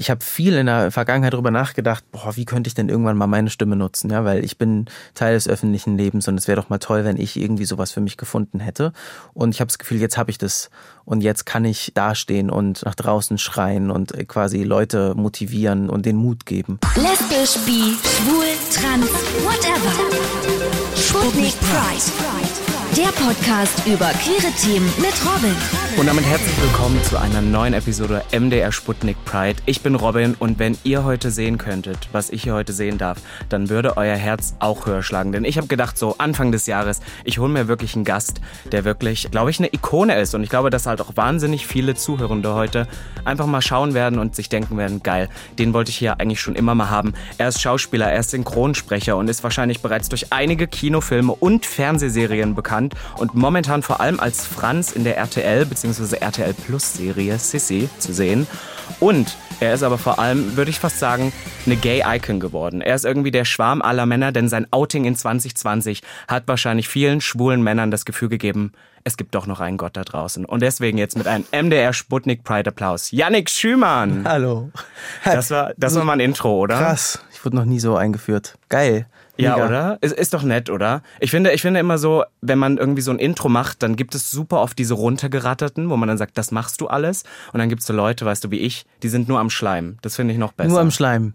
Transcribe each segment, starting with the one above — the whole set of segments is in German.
Ich habe viel in der Vergangenheit darüber nachgedacht, boah, wie könnte ich denn irgendwann mal meine Stimme nutzen, ja, weil ich bin Teil des öffentlichen Lebens und es wäre doch mal toll, wenn ich irgendwie sowas für mich gefunden hätte. Und ich habe das Gefühl, jetzt habe ich das und jetzt kann ich dastehen und nach draußen schreien und quasi Leute motivieren und den Mut geben. Lesbisch, bi, schwul, trans, whatever. Sputnik Pride. Der Podcast über queere Themen mit Robin. Und damit herzlich willkommen zu einer neuen Episode MDR Sputnik Pride. Ich bin Robin und wenn ihr heute sehen könntet, was ich hier heute sehen darf, dann würde euer Herz auch höher schlagen. Denn ich habe gedacht, so Anfang des Jahres, ich hole mir wirklich einen Gast, der wirklich, glaube ich, eine Ikone ist. Und ich glaube, dass halt auch wahnsinnig viele Zuhörende heute einfach mal schauen werden und sich denken werden, geil, den wollte ich hier eigentlich schon immer mal haben. Er ist Schauspieler, er ist Synchronsprecher und ist wahrscheinlich bereits durch einige Kinofilme und Fernsehserien bekannt bekannt und momentan vor allem als Franz in der RTL bzw. RTL Plus Serie Sissy zu sehen. Und er ist aber vor allem, würde ich fast sagen, eine Gay-Icon geworden. Er ist irgendwie der Schwarm aller Männer, denn sein Outing in 2020 hat wahrscheinlich vielen schwulen Männern das Gefühl gegeben, es gibt doch noch einen Gott da draußen. Und deswegen jetzt mit einem MDR Sputnik Pride Applaus. Yannick Schümann. Hallo. Das war, das war mal ein Intro, oder? Krass. Ich wurde noch nie so eingeführt. Geil. Ja, Mega. oder? Ist, ist doch nett, oder? Ich finde, ich finde immer so, wenn man irgendwie so ein Intro macht, dann gibt es super oft diese runtergeratterten, wo man dann sagt, das machst du alles. Und dann gibt es so Leute, weißt du, wie ich, die sind nur am Schleim. Das finde ich noch besser. Nur am Schleim.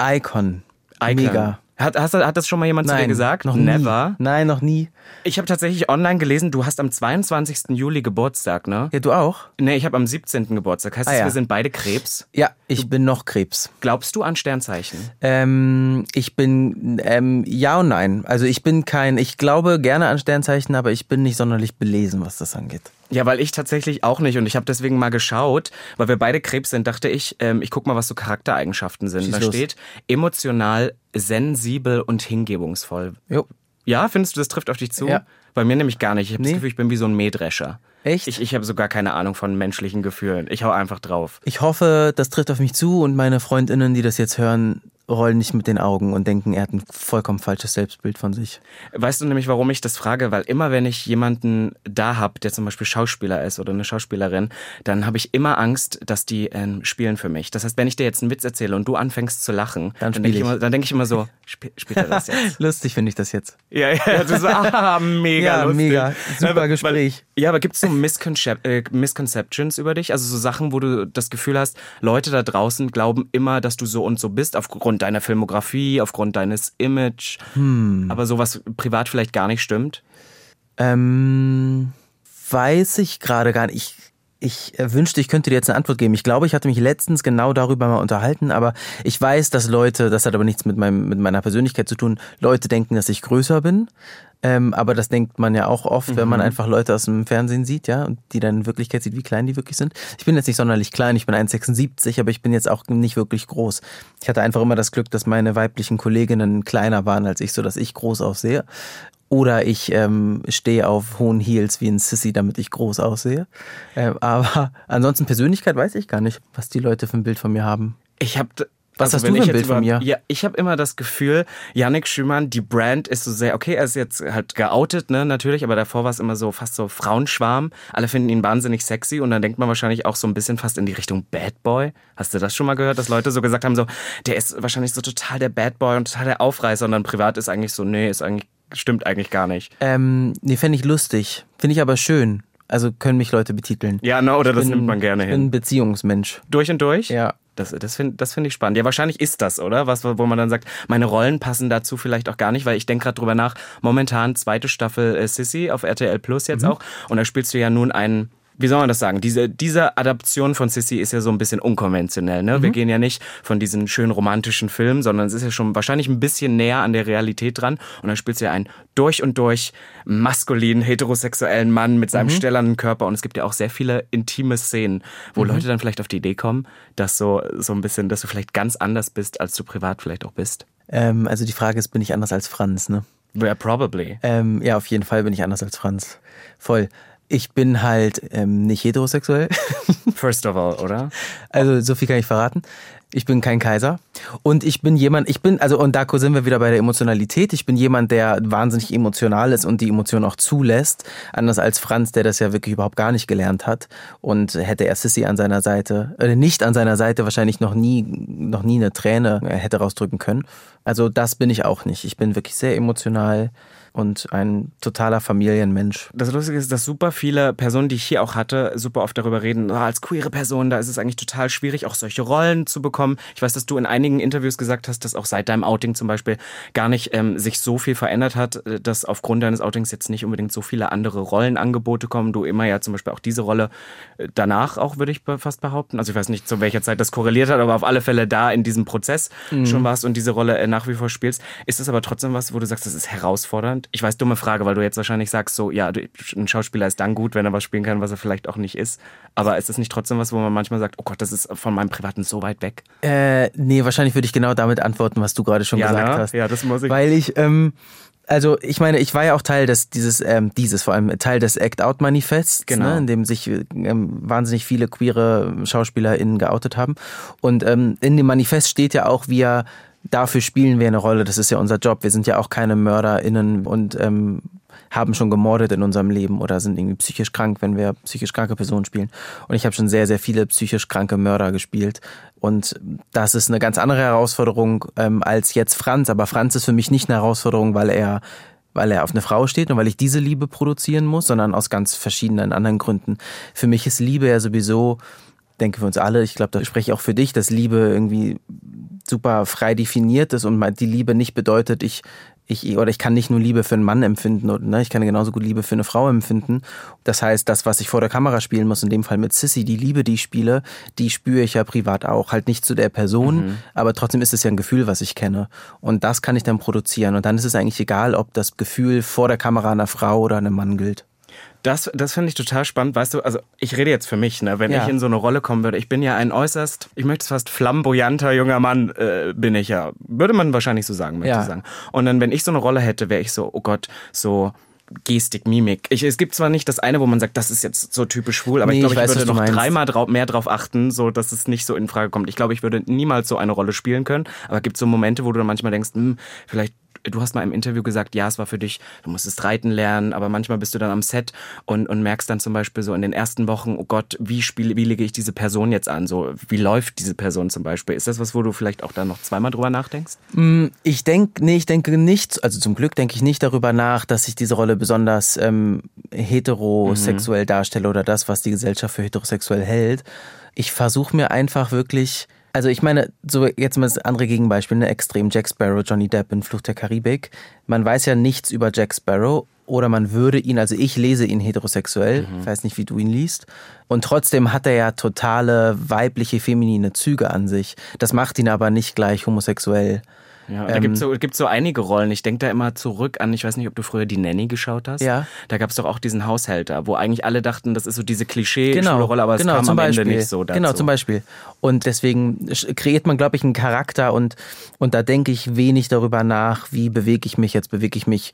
Icon. Icon. Mega. Hat, hast, hat das schon mal jemand Nein, zu dir gesagt? Noch Never. Nie. Nein, noch nie. Ich habe tatsächlich online gelesen, du hast am 22. Juli Geburtstag, ne? Ja, du auch? Nee, ich habe am 17. Geburtstag. Heißt ah, das, ja. wir sind beide Krebs? Ja, ich bin noch Krebs. Glaubst du an Sternzeichen? Ähm, ich bin, ähm, ja und nein. Also ich bin kein, ich glaube gerne an Sternzeichen, aber ich bin nicht sonderlich belesen, was das angeht. Ja, weil ich tatsächlich auch nicht und ich habe deswegen mal geschaut, weil wir beide Krebs sind, dachte ich, ähm, ich guck mal, was so Charaktereigenschaften sind. Schieß da los. steht emotional, sensibel und hingebungsvoll. Jo. Ja, findest du, das trifft auf dich zu? Ja. Bei mir nämlich gar nicht. Ich habe Nee. das Gefühl, ich bin wie so ein Mähdrescher. Echt? Ich, ich habe so gar keine Ahnung von menschlichen Gefühlen. Ich hau einfach drauf. Ich hoffe, das trifft auf mich zu und meine Freundinnen, die das jetzt hören, rollen nicht mit den Augen und denken, er hat ein vollkommen falsches Selbstbild von sich. Weißt du nämlich, warum ich das frage? Weil immer, wenn ich jemanden da hab, der zum Beispiel Schauspieler ist oder eine Schauspielerin, dann habe ich immer Angst, dass die ähm, spielen für mich. Das heißt, wenn ich dir jetzt einen Witz erzähle und du anfängst zu lachen, Dann denke spiel ich, ich. immer, dann denk ich immer so, sp spielt er das jetzt? Lustig finde ich das jetzt. ja, ja, du so, ah, mega Ja, lustig. mega. Super Weil- Gespräch. Ja, aber gibt es so Misconcep äh, Misconceptions über dich? Also so Sachen, wo du das Gefühl hast, Leute da draußen glauben immer, dass du so und so bist, aufgrund deiner Filmografie, aufgrund deines Image, Hm. aber sowas privat vielleicht gar nicht stimmt? Ähm, weiß ich gerade gar nicht. Ich, ich wünschte, ich könnte dir jetzt eine Antwort geben. Ich glaube, ich hatte mich letztens genau darüber mal unterhalten, aber ich weiß, dass Leute, das hat aber nichts mit, meinem, mit meiner Persönlichkeit zu tun, Leute denken, dass ich größer bin. Ähm, aber das denkt man ja auch oft, wenn man einfach Leute aus dem Fernsehen sieht, ja, und die dann in Wirklichkeit sieht, wie klein die wirklich sind. Ich bin jetzt nicht sonderlich klein, ich bin 1,76, aber ich bin jetzt auch nicht wirklich groß. Ich hatte einfach immer das Glück, dass meine weiblichen Kolleginnen kleiner waren als ich, so dass ich groß aussehe. Oder ich ähm, stehe auf hohen Heels wie ein Sissy, damit ich groß aussehe. Ähm, aber ansonsten Persönlichkeit weiß ich gar nicht, was die Leute für ein Bild von mir haben. Ich habe Was hast wenn du ich für ein Bild von mir? Ja, ich habe immer das Gefühl, Yannick Schümann, die Brand ist so sehr, okay, er ist jetzt halt geoutet, ne, natürlich, aber davor war es immer so fast so Frauenschwarm. Alle finden ihn wahnsinnig sexy und dann denkt man wahrscheinlich auch so ein bisschen fast in die Richtung Bad Boy. Hast du das schon mal gehört, dass Leute so gesagt haben, so, der ist wahrscheinlich so total der Bad Boy und total der Aufreißer und dann privat ist eigentlich so, nee, ist eigentlich, stimmt eigentlich gar nicht. Ähm, nee, fände ich lustig. Finde ich aber schön. Also können mich Leute betiteln. Ja, ne, oder das bin- nimmt man gerne Ich bin hin. ein Beziehungsmensch. Durch und durch? Ja. Das, das finde das find ich spannend. Ja, wahrscheinlich ist das, oder? Was, wo man dann sagt, meine Rollen passen dazu vielleicht auch gar nicht, weil ich denke gerade drüber nach. Momentan zweite Staffel äh, Sissy auf RTL Plus jetzt auch. Und da spielst du ja nun einen, wie soll man das sagen? Diese, diese Adaption von Sissy ist ja so ein bisschen unkonventionell. Ne? Wir gehen ja nicht von diesen schönen romantischen Filmen, sondern es ist ja schon wahrscheinlich ein bisschen näher an der Realität dran. Und dann spielst du ja einen durch und durch maskulinen, heterosexuellen Mann mit seinem stellernen Körper. Und es gibt ja auch sehr viele intime Szenen, wo Leute dann vielleicht auf die Idee kommen, dass so, so ein bisschen, dass du vielleicht ganz anders bist, als du privat vielleicht auch bist. Ähm, also die Frage ist, bin ich anders als Franz, ne? Yeah, probably. Ähm, ja, auf jeden Fall bin ich anders als Franz. Voll. Ich bin halt ähm, nicht heterosexuell. First of all, oder? Also so viel kann ich verraten. Ich bin kein Kaiser. Und ich bin jemand, ich bin, also und da sind wir wieder bei der Emotionalität. Ich bin jemand, der wahnsinnig emotional ist und die Emotionen auch zulässt. Anders als Franz, der das ja wirklich überhaupt gar nicht gelernt hat. Und hätte er Sissy an seiner Seite, äh, nicht an seiner Seite, wahrscheinlich noch nie, noch nie eine Träne hätte rausdrücken können. Also das bin ich auch nicht. Ich bin wirklich sehr emotional und ein totaler Familienmensch. Das Lustige ist, dass super viele Personen, die ich hier auch hatte, super oft darüber reden, oh, als queere Person, da ist es eigentlich total schwierig, auch solche Rollen zu bekommen. Ich weiß, dass du in einigen Interviews gesagt hast, dass auch seit deinem Outing zum Beispiel gar nicht ähm, sich so viel verändert hat, äh, dass aufgrund deines Outings jetzt nicht unbedingt so viele andere Rollenangebote kommen. Du immer ja zum Beispiel auch diese Rolle äh, danach auch, würde ich fast behaupten. Also ich weiß nicht, zu welcher Zeit das korreliert hat, aber auf alle Fälle da in diesem Prozess mhm. schon warst und diese Rolle äh, nach wie vor spielst. Ist es aber trotzdem was, wo du sagst, das ist herausfordernd? Spannend. Ich weiß, dumme Frage, weil du jetzt wahrscheinlich sagst, so, ja, ein Schauspieler ist dann gut, wenn er was spielen kann, was er vielleicht auch nicht ist. Aber ist es nicht trotzdem was, wo man manchmal sagt, oh Gott, das ist von meinem Privaten so weit weg? Äh, nee, wahrscheinlich würde ich genau damit antworten, was du gerade schon ja, gesagt na? hast. Ja, das muss ich. Weil ich, ähm, also ich meine, ich war ja auch Teil des dieses ähm, dieses vor allem Teil des Act Out Manifests, ne, genau. ne, in dem sich ähm, wahnsinnig viele queere SchauspielerInnen geoutet haben. Und ähm, in dem Manifest steht ja auch, wir dafür spielen wir eine Rolle. Das ist ja unser Job. Wir sind ja auch keine MörderInnen und ähm, haben schon gemordet in unserem Leben oder sind irgendwie psychisch krank, wenn wir psychisch kranke Personen spielen. Und ich habe schon sehr, sehr viele psychisch kranke Mörder gespielt. Und das ist eine ganz andere Herausforderung ähm, als jetzt Franz. Aber Franz ist für mich nicht eine Herausforderung, weil er weil er auf eine Frau steht und weil ich diese Liebe produzieren muss, sondern aus ganz verschiedenen anderen Gründen. Für mich ist Liebe ja sowieso, denke für uns alle, ich glaube, da spreche ich auch für dich, dass Liebe irgendwie super frei definiert ist und die Liebe nicht bedeutet, ich, ich, oder ich kann nicht nur Liebe für einen Mann empfinden, oder, ne, ich kann genauso gut Liebe für eine Frau empfinden. Das heißt, das, was ich vor der Kamera spielen muss, in dem Fall mit Sissy, die Liebe, die ich spiele, die spüre ich ja privat auch. Halt nicht zu der Person, mhm. aber trotzdem ist es ja ein Gefühl, was ich kenne. Und das kann ich dann produzieren. Und dann ist es eigentlich egal, ob das Gefühl vor der Kamera einer Frau oder einem Mann gilt. Das, das finde ich total spannend. Weißt du, also ich rede jetzt für mich, ne? wenn ja. ich in so eine Rolle kommen würde. Ich bin ja ein äußerst, ich möchte es fast flamboyanter junger Mann, äh, bin ich ja. Würde man wahrscheinlich so sagen, möchte ja. ich sagen. Und dann, wenn ich so eine Rolle hätte, wäre ich so, oh Gott, so Gestik, Mimik. Ich, es gibt zwar nicht das eine, wo man sagt, das ist jetzt so typisch schwul, aber nee, ich glaube, ich, ich, würde noch dreimal drauf, mehr drauf achten, so dass es nicht so in Frage kommt. Ich glaube, ich würde niemals so eine Rolle spielen können, aber es gibt so Momente, wo du dann manchmal denkst, hm, vielleicht du hast mal im Interview gesagt, ja, es war für dich, du musstest reiten lernen, aber manchmal bist du dann am Set und, und merkst dann zum Beispiel so in den ersten Wochen, oh Gott, wie spiele, wie lege ich diese Person jetzt an? So, wie läuft diese Person zum Beispiel? Ist das was, wo du vielleicht auch da noch zweimal drüber nachdenkst? Mm, ich denke, nee, ich denke nicht, also zum Glück denke ich nicht darüber nach, dass ich diese Rolle besonders ähm, heterosexuell mhm. darstelle oder das, was die Gesellschaft für heterosexuell hält. Ich versuche mir einfach wirklich also ich meine, so jetzt mal das andere Gegenbeispiel, ne? Extrem Jack Sparrow, Johnny Depp in Flucht der Karibik. Man weiß ja nichts über Jack Sparrow oder man würde ihn, also ich lese ihn heterosexuell, mhm. ich weiß nicht, wie du ihn liest. Und trotzdem hat er ja totale weibliche, feminine Züge an sich. Das macht ihn aber nicht gleich homosexuell. Ja, da ähm, gibt es so, gibt's so einige Rollen. Ich denke da immer zurück an, ich weiß nicht, ob du früher die Nanny geschaut hast. Ja. Da gab es doch auch diesen Haushälter, wo eigentlich alle dachten, das ist so diese klischee genau, Rolle, aber es genau, kam am Beispiel. Ende nicht so dazu. Genau, zum Beispiel. Und deswegen kreiert man, glaube ich, einen Charakter und, und da denke ich wenig darüber nach, wie bewege ich mich jetzt, bewege ich mich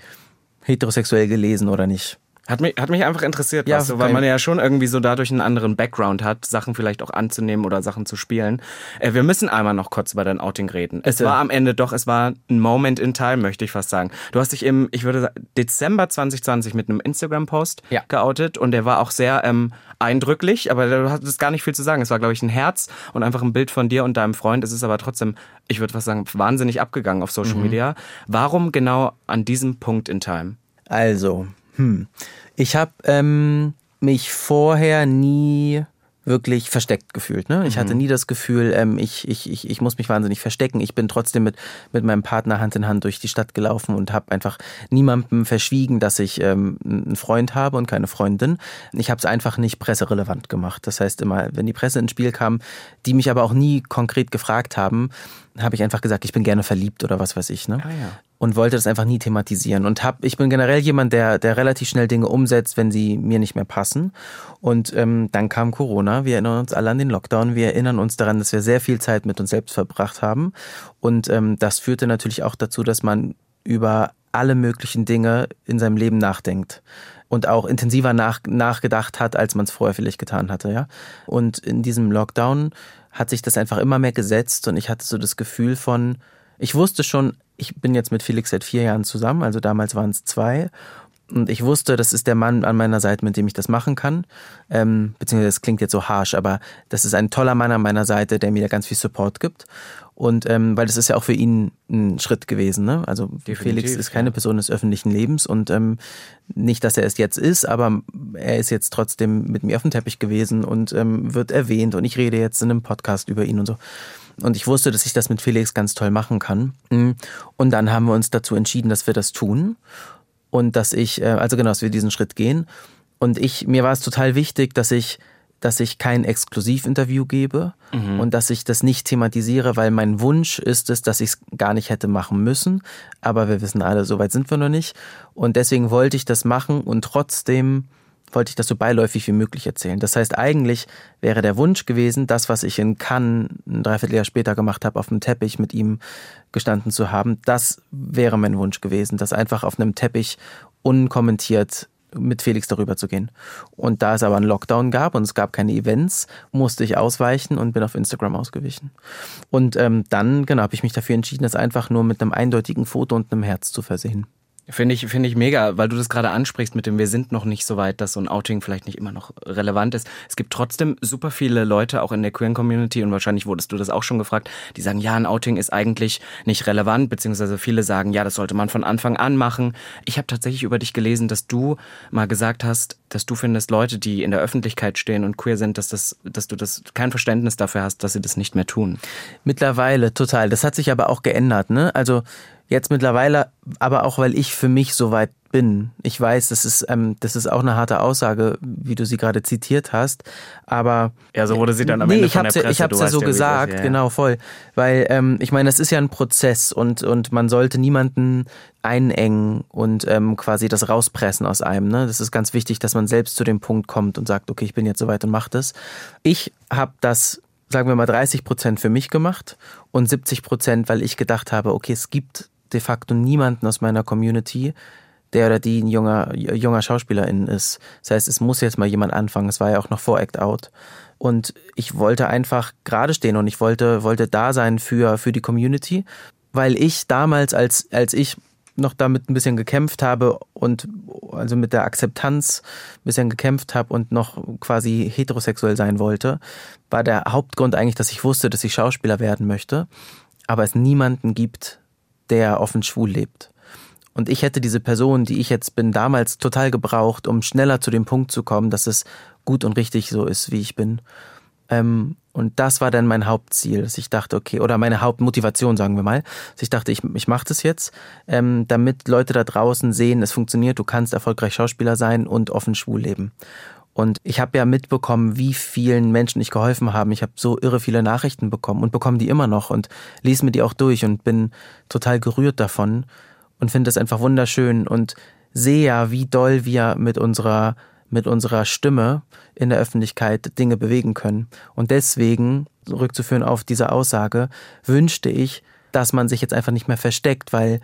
heterosexuell gelesen oder nicht. Hat mich, hat mich einfach interessiert, ja, weißt du, weil man ja schon irgendwie so dadurch einen anderen Background hat, Sachen vielleicht auch anzunehmen oder Sachen zu spielen. Äh, wir müssen einmal noch kurz über dein Outing reden. Es war am Ende doch, es war ein Moment in Time, möchte ich fast sagen. Du hast dich im, ich würde sagen, Dezember 2020 mit einem Instagram-Post ja. geoutet und der war auch sehr ähm, eindrücklich, aber du hattest gar nicht viel zu sagen. Es war, glaube ich, ein Herz und einfach ein Bild von dir und deinem Freund. Es ist aber trotzdem, ich würde fast sagen, wahnsinnig abgegangen auf Social mhm. Media. Warum genau an diesem Punkt in Time? Also, hm. Ich habe ähm, mich vorher nie wirklich versteckt gefühlt. Ne? Ich mhm. hatte nie das Gefühl, ähm, ich, ich, ich, ich muss mich wahnsinnig verstecken. Ich bin trotzdem mit, mit meinem Partner Hand in Hand durch die Stadt gelaufen und habe einfach niemandem verschwiegen, dass ich ähm, einen Freund habe und keine Freundin. Ich habe es einfach nicht presserelevant gemacht. Das heißt immer, wenn die Presse ins Spiel kam, die mich aber auch nie konkret gefragt haben, habe ich einfach gesagt, ich bin gerne verliebt oder was weiß ich. Ne? Ah, ja. Und wollte das einfach nie thematisieren. Und hab, ich bin generell jemand, der, der relativ schnell Dinge umsetzt, wenn sie mir nicht mehr passen. Und ähm, dann kam Corona. Wir erinnern uns alle an den Lockdown. Wir erinnern uns daran, dass wir sehr viel Zeit mit uns selbst verbracht haben. Und ähm, das führte natürlich auch dazu, dass man über alle möglichen Dinge in seinem Leben nachdenkt und auch intensiver nach, nachgedacht hat, als man es vorher vielleicht getan hatte, ja. Und in diesem Lockdown hat sich das einfach immer mehr gesetzt und ich hatte so das Gefühl von, ich wusste schon, ich bin jetzt mit Felix seit vier Jahren zusammen, also damals waren es zwei und ich wusste, das ist der Mann an meiner Seite, mit dem ich das machen kann. Ähm, beziehungsweise das klingt jetzt so harsh, aber das ist ein toller Mann an meiner Seite, der mir ganz viel Support gibt. Und ähm, weil das ist ja auch für ihn ein Schritt gewesen. Ne? Also Definitiv, Felix ist keine ja. Person des öffentlichen Lebens und ähm, nicht, dass er es jetzt ist, aber er ist jetzt trotzdem mit mir auf dem Teppich gewesen und ähm, wird erwähnt und ich rede jetzt in einem Podcast über ihn und so. Und ich wusste, dass ich das mit Felix ganz toll machen kann. Und dann haben wir uns dazu entschieden, dass wir das tun und dass ich, äh, also genau, dass wir diesen Schritt gehen. Und ich, mir war es total wichtig, dass ich, dass ich kein Exklusivinterview gebe mhm. und dass ich das nicht thematisiere, weil mein Wunsch ist es, dass ich es gar nicht hätte machen müssen. Aber wir wissen alle, so weit sind wir noch nicht. Und deswegen wollte ich das machen und trotzdem wollte ich das so beiläufig wie möglich erzählen. Das heißt, eigentlich wäre der Wunsch gewesen, das, was ich in Cannes ein Dreivierteljahr später gemacht habe, auf dem Teppich mit ihm gestanden zu haben, das wäre mein Wunsch gewesen, das einfach auf einem Teppich unkommentiert mit Felix darüber zu gehen. Und da es aber einen Lockdown gab und es gab keine Events, musste ich ausweichen und bin auf Instagram ausgewichen. Und ähm, dann, genau, habe ich mich dafür entschieden, das einfach nur mit einem eindeutigen Foto und einem Herz zu versehen. Finde ich, finde ich mega, weil du das gerade ansprichst mit dem, wir sind noch nicht so weit, dass so ein Outing vielleicht nicht immer noch relevant ist. Es gibt trotzdem super viele Leute, auch in der queeren Community, und wahrscheinlich wurdest du das auch schon gefragt, die sagen, ja, ein Outing ist eigentlich nicht relevant, beziehungsweise viele sagen, ja, das sollte man von Anfang an machen. Ich habe tatsächlich über dich gelesen, dass du mal gesagt hast, dass du findest, Leute, die in der Öffentlichkeit stehen und queer sind, dass das, dass du das kein Verständnis dafür hast, dass sie das nicht mehr tun. Mittlerweile, total. Das hat sich aber auch geändert, ne? Also, Jetzt mittlerweile, aber auch weil ich für mich so weit bin. Ich weiß, das ist, ähm, das ist auch eine harte Aussage, wie du sie gerade zitiert hast. Aber ja, so wurde sie dann am nee, Ende ich von der Presse. Ich habe es ja so gesagt, ja, ja. genau voll, weil ähm, ich meine, das ist ja ein Prozess und und man sollte niemanden einengen und ähm, quasi das rauspressen aus einem. Ne? Das ist ganz wichtig, dass man selbst zu dem Punkt kommt und sagt, okay, ich bin jetzt soweit und mach das. Ich habe das sagen wir mal 30 Prozent für mich gemacht und 70 Prozent, weil ich gedacht habe, okay, es gibt de facto niemanden aus meiner Community, der oder die ein junger, junger Schauspielerin ist. Das heißt, es muss jetzt mal jemand anfangen. Es war ja auch noch vor Act Out. Und ich wollte einfach gerade stehen und ich wollte, wollte da sein für, für die Community, weil ich damals, als, als ich noch damit ein bisschen gekämpft habe und also mit der Akzeptanz ein bisschen gekämpft habe und noch quasi heterosexuell sein wollte, war der Hauptgrund eigentlich, dass ich wusste, dass ich Schauspieler werden möchte, aber es niemanden gibt, der offen schwul lebt. Und ich hätte diese Person, die ich jetzt bin, damals total gebraucht, um schneller zu dem Punkt zu kommen, dass es gut und richtig so ist, wie ich bin. Ähm, und das war dann mein Hauptziel, dass ich dachte, okay, oder meine Hauptmotivation, sagen wir mal, dass ich dachte, ich, ich mache das jetzt, ähm, damit Leute da draußen sehen, es funktioniert, du kannst erfolgreich Schauspieler sein und offen schwul leben. Und ich habe ja mitbekommen, wie vielen Menschen ich geholfen habe. Ich habe so irre viele Nachrichten bekommen und bekomme die immer noch und lese mir die auch durch und bin total gerührt davon und finde das einfach wunderschön und sehe ja, wie doll wir mit unserer mit unserer Stimme in der Öffentlichkeit Dinge bewegen können. Und deswegen, zurückzuführen auf diese Aussage, wünschte ich, dass man sich jetzt einfach nicht mehr versteckt, weil,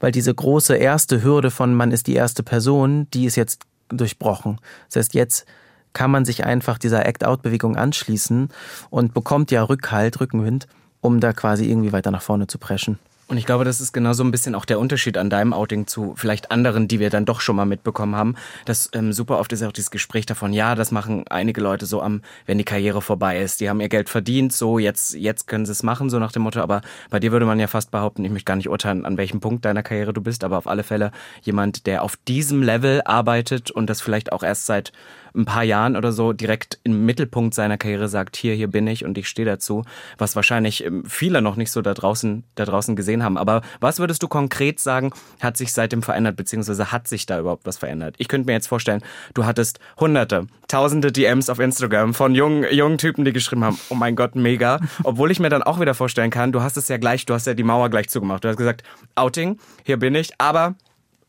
weil diese große erste Hürde von man ist die erste Person, die ist jetzt durchbrochen. Das heißt, jetzt kann man sich einfach dieser Act-Out-Bewegung anschließen und bekommt ja Rückhalt, Rückenwind, um da quasi irgendwie weiter nach vorne zu preschen. Und ich glaube, das ist genau so ein bisschen auch der Unterschied an deinem Outing zu vielleicht anderen, die wir dann doch schon mal mitbekommen haben. Das ähm, super oft ist auch dieses Gespräch davon, ja, das machen einige Leute so am, wenn die Karriere vorbei ist. Die haben ihr Geld verdient, so jetzt, jetzt können sie es machen, so nach dem Motto. Aber bei dir würde man ja fast behaupten, ich möchte gar nicht urteilen, an welchem Punkt deiner Karriere du bist, aber auf alle Fälle jemand, der auf diesem Level arbeitet und das vielleicht auch erst seit ein paar Jahren oder so direkt im Mittelpunkt seiner Karriere sagt, hier, hier bin ich und ich stehe dazu, was wahrscheinlich ähm, viele noch nicht so da draußen, da draußen gesehen haben. Aber was würdest du konkret sagen, hat sich seitdem verändert, beziehungsweise hat sich da überhaupt was verändert? Ich könnte mir jetzt vorstellen, du hattest hunderte, tausende DMs auf Instagram von jungen, jungen Typen, die geschrieben haben, oh mein Gott, mega. Obwohl ich mir dann auch wieder vorstellen kann, du hast es ja gleich, du hast ja die Mauer gleich zugemacht. Du hast gesagt, Outing, hier bin ich, aber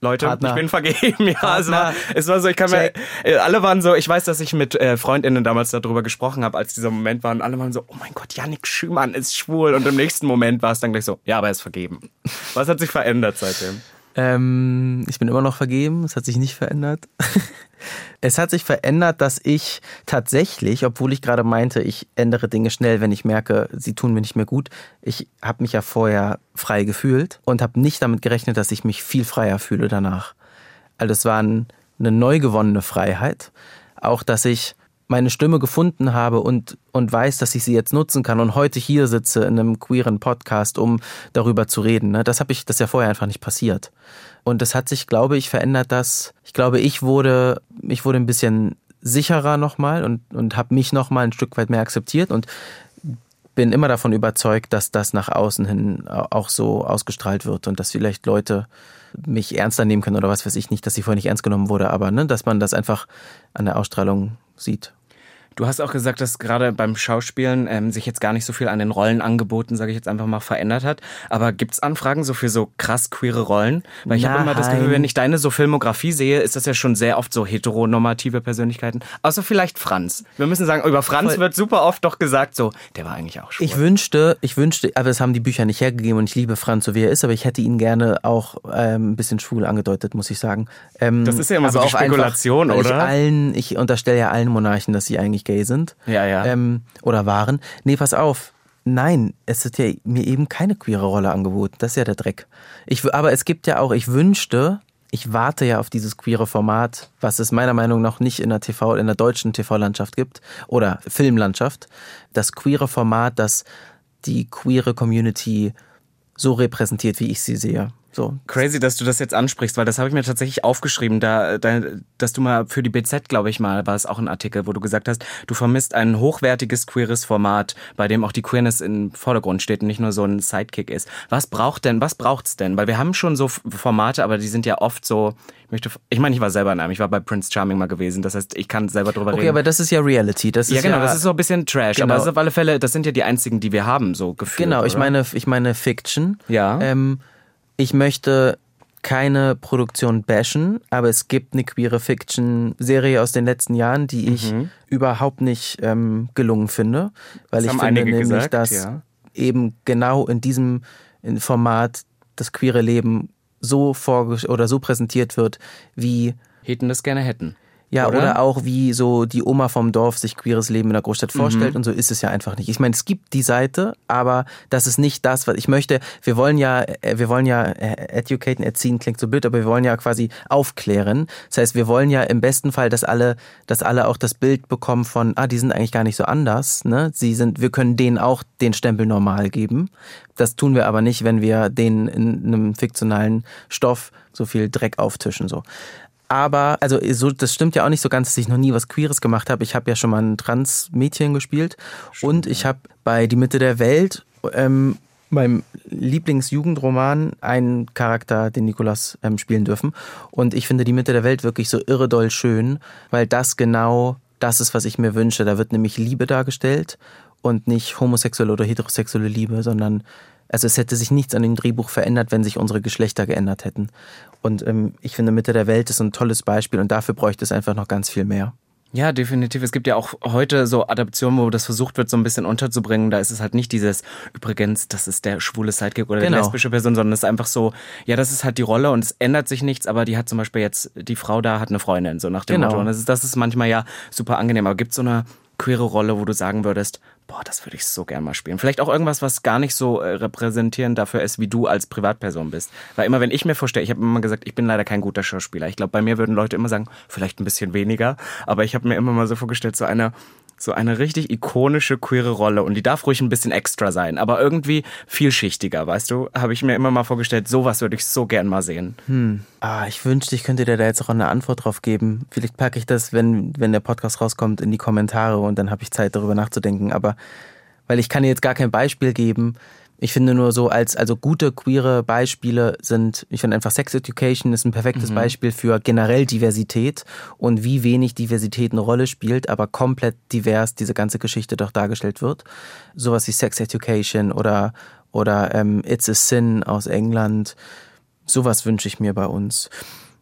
Leute, Partner. ich bin vergeben. Ja, es war, es war so, ich kann Check. mir, äh, alle waren so, ich weiß, dass ich mit äh, Freundinnen damals darüber gesprochen habe, als dieser Moment war und alle waren so, oh mein Gott, Janik Schümann ist schwul und im nächsten Moment war es dann gleich so, ja, aber er ist vergeben. Was hat sich verändert seitdem? Ähm, ich bin immer noch vergeben, es hat sich nicht verändert. es hat sich verändert, dass ich tatsächlich, obwohl ich gerade meinte, ich ändere Dinge schnell, wenn ich merke, sie tun mir nicht mehr gut, ich habe mich ja vorher frei gefühlt und habe nicht damit gerechnet, dass ich mich viel freier fühle danach. Also es war eine neu gewonnene Freiheit. Auch, dass ich meine Stimme gefunden habe und, und weiß, dass ich sie jetzt nutzen kann und heute hier sitze in einem queeren Podcast, um darüber zu reden. Ne? Das habe ich, das ist ja vorher einfach nicht passiert. Und das hat sich, glaube ich, verändert, dass ich glaube, ich wurde, ich wurde ein bisschen sicherer nochmal und, und habe mich nochmal ein Stück weit mehr akzeptiert und bin immer davon überzeugt, dass das nach außen hin auch so ausgestrahlt wird und dass vielleicht Leute mich ernster nehmen können oder was weiß ich nicht, dass sie vorher nicht ernst genommen wurde, aber ne, dass man das einfach an der Ausstrahlung sieht. Du hast auch gesagt, dass gerade beim Schauspielen ähm, sich jetzt gar nicht so viel an den Rollenangeboten, sage ich jetzt einfach mal, verändert hat. Aber gibt's Anfragen so für so krass queere Rollen? Weil ich habe immer das Gefühl, wenn ich deine so Filmografie sehe, ist das ja schon sehr oft so heteronormative Persönlichkeiten. Außer vielleicht Franz. Wir müssen sagen, über Franz Voll. wird super oft doch gesagt so, der war eigentlich auch schwul. Ich wünschte, ich wünschte, aber es haben die Bücher nicht hergegeben und ich liebe Franz so wie er ist, aber ich hätte ihn gerne auch ähm, ein bisschen schwul angedeutet, muss ich sagen. Ähm, das ist ja immer so die Spekulation, einfach, oder? Ich, allen, ich unterstelle ja allen Monarchen, dass sie eigentlich nicht gay sind. Ja, ja. Ähm, oder waren. Nee, pass auf. Nein, es wird ja mir eben keine queere Rolle angeboten. Das ist ja der Dreck. Ich, aber es gibt ja auch, ich wünschte, ich warte ja auf dieses queere Format, was es meiner Meinung nach nicht in der TV, in der deutschen TV-Landschaft gibt oder Filmlandschaft. Das queere Format, das die queere Community so repräsentiert, wie ich sie sehe. So. Crazy, dass du das jetzt ansprichst, weil das habe ich mir tatsächlich aufgeschrieben, da, da, dass du mal für die BZ, glaube ich mal, war es auch ein Artikel, wo du gesagt hast, du vermisst ein hochwertiges queeres Format, bei dem auch die Queerness im Vordergrund steht und nicht nur so ein Sidekick ist. Was braucht denn, was braucht's denn? Weil wir haben schon so Formate, aber die sind ja oft so, ich möchte, ich meine, ich war selber in einem, ich war bei Prince Charming mal gewesen, das heißt, ich kann selber drüber okay, reden. Okay, aber das ist ja Reality, das ist ja genau, ja, das ist so ein bisschen Trash, genau. aber das ist auf alle Fälle, das sind ja die einzigen, die wir haben, so gefühlt. Genau, ich oder? meine, ich meine Fiction. Ja. Ähm, ich möchte keine Produktion bashen, aber es gibt eine queere Fiction-Serie aus den letzten Jahren, die ich mhm. überhaupt nicht ähm, gelungen finde, weil das ich finde nämlich, gesagt, dass ja. eben genau in diesem Format das queere Leben so vorgestellt oder so präsentiert wird, wie hätten das gerne hätten. Ja, oder? oder? auch wie so die Oma vom Dorf sich queeres Leben in der Großstadt vorstellt mhm. und so ist es ja einfach nicht. Ich meine, es gibt die Seite, aber das ist nicht das, was ich möchte. Wir wollen ja, äh, wir wollen ja äh, educaten, erziehen klingt so blöd, aber wir wollen ja quasi aufklären. Das heißt, wir wollen ja im besten Fall, dass alle, dass alle auch das Bild bekommen von, ah, die sind eigentlich gar nicht so anders, ne? Sie sind, wir können denen auch den Stempel normal geben. Das tun wir aber nicht, wenn wir denen in einem fiktionalen Stoff so viel Dreck auftischen, so aber, also so, das stimmt ja auch nicht so ganz, dass ich noch nie was Queeres gemacht habe. Ich habe ja schon mal ein Trans-Mädchen gespielt Stimmt, und ich habe bei Die Mitte der Welt ähm, meinem Lieblingsjugendroman einen Charakter, den Nikolas ähm, spielen dürfen. Und ich finde Die Mitte der Welt wirklich so irre doll schön, weil das genau das ist, was ich mir wünsche. Da wird nämlich Liebe dargestellt und nicht homosexuelle oder heterosexuelle Liebe, sondern also es hätte sich nichts an dem Drehbuch verändert, wenn sich unsere Geschlechter geändert hätten. Und ähm, ich finde, Mitte der Welt ist ein tolles Beispiel und dafür bräuchte es einfach noch ganz viel mehr. Ja, definitiv. Es gibt ja auch heute so Adaptionen, wo das versucht wird, so ein bisschen unterzubringen. Da ist es halt nicht dieses, übrigens, das ist der schwule Sidekick oder genau. die lesbische Person, sondern es ist einfach so, ja, das ist halt die Rolle und es ändert sich nichts, aber die hat zum Beispiel jetzt, die Frau da hat eine Freundin, so nach dem genau. Motto. Und das ist, das ist manchmal ja super angenehm. Aber gibt es so eine queere Rolle, wo du sagen würdest, boah, das würde ich so gern mal spielen. Vielleicht auch irgendwas, was gar nicht so äh, repräsentierend dafür ist, wie du als Privatperson bist. Weil immer, wenn ich mir vorstelle, ich habe immer gesagt, ich bin leider kein guter Schauspieler. Ich glaube, bei mir würden Leute immer sagen, vielleicht ein bisschen weniger. Aber ich habe mir immer mal so vorgestellt, so eine so eine richtig ikonische queere Rolle und die darf ruhig ein bisschen extra sein, aber irgendwie vielschichtiger, weißt du? Habe ich mir immer mal vorgestellt, sowas würde ich so gern mal sehen. Hm. Ah, ich wünschte, ich könnte dir da jetzt auch eine Antwort drauf geben. Vielleicht packe ich das, wenn, wenn der Podcast rauskommt, in die Kommentare und dann habe ich Zeit darüber nachzudenken, aber weil ich kann dir jetzt gar kein Beispiel geben, ich finde nur so als, also gute queere Beispiele sind, ich finde einfach Sex Education ist ein perfektes mhm. Beispiel für generell Diversität und wie wenig Diversität eine Rolle spielt, aber komplett divers diese ganze Geschichte doch dargestellt wird. Sowas wie Sex Education oder, oder ähm, It's a Sin aus England. Sowas wünsche ich mir bei uns.